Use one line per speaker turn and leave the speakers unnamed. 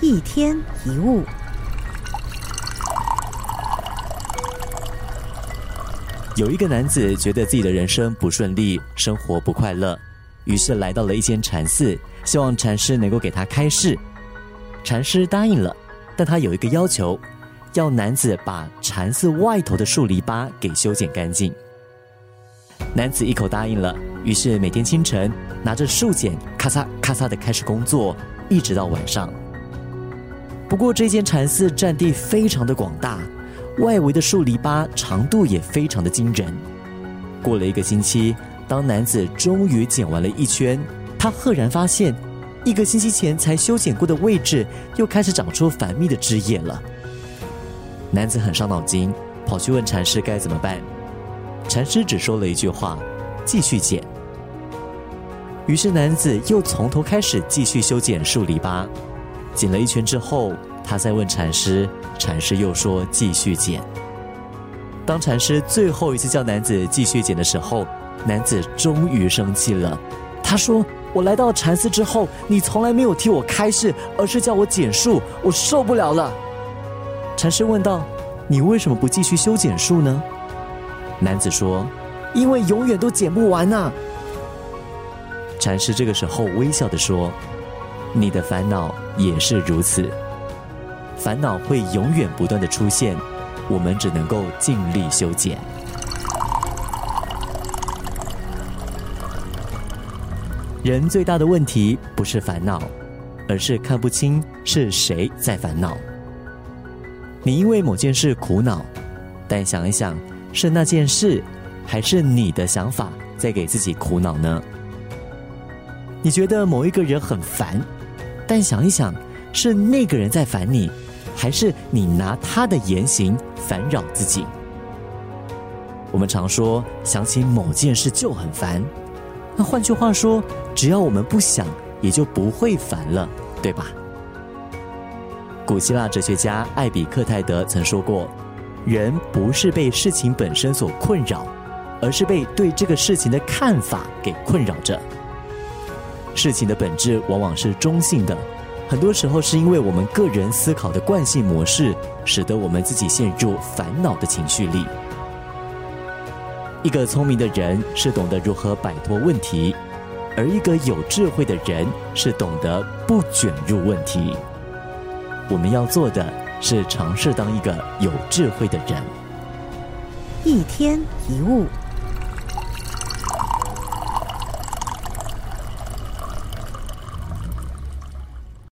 一天一物。
有一个男子觉得自己的人生不顺利，生活不快乐，于是来到了一间禅寺，希望禅师能够给他开示。禅师答应了，但他有一个要求，要男子把禅寺外头的树篱笆给修剪干净。男子一口答应了，于是每天清晨拿着树剪，咔嚓咔嚓的开始工作，一直到晚上。不过这间禅寺占地非常的广大。外围的树篱笆长度也非常的惊人。过了一个星期，当男子终于剪完了一圈，他赫然发现，一个星期前才修剪过的位置又开始长出繁密的枝叶了。男子很伤脑筋，跑去问禅师该怎么办。禅师只说了一句话：“继续剪。”于是男子又从头开始继续修剪树篱笆，剪了一圈之后。他再问禅师，禅师又说继续剪。当禅师最后一次叫男子继续剪的时候，男子终于生气了。他说：“我来到禅寺之后，你从来没有替我开示，而是叫我剪树，我受不了了。”禅师问道：“你为什么不继续修剪树呢？”男子说：“因为永远都剪不完呐。”禅师这个时候微笑的说：“你的烦恼也是如此。”烦恼会永远不断的出现，我们只能够尽力修剪。人最大的问题不是烦恼，而是看不清是谁在烦恼。你因为某件事苦恼，但想一想，是那件事，还是你的想法在给自己苦恼呢？你觉得某一个人很烦，但想一想，是那个人在烦你。还是你拿他的言行烦扰自己？我们常说想起某件事就很烦，那换句话说，只要我们不想，也就不会烦了，对吧？古希腊哲学家艾比克泰德曾说过：“人不是被事情本身所困扰，而是被对这个事情的看法给困扰着。事情的本质往往是中性的。”很多时候是因为我们个人思考的惯性模式，使得我们自己陷入烦恼的情绪里。一个聪明的人是懂得如何摆脱问题，而一个有智慧的人是懂得不卷入问题。我们要做的是尝试当一个有智慧的人。
一天一物。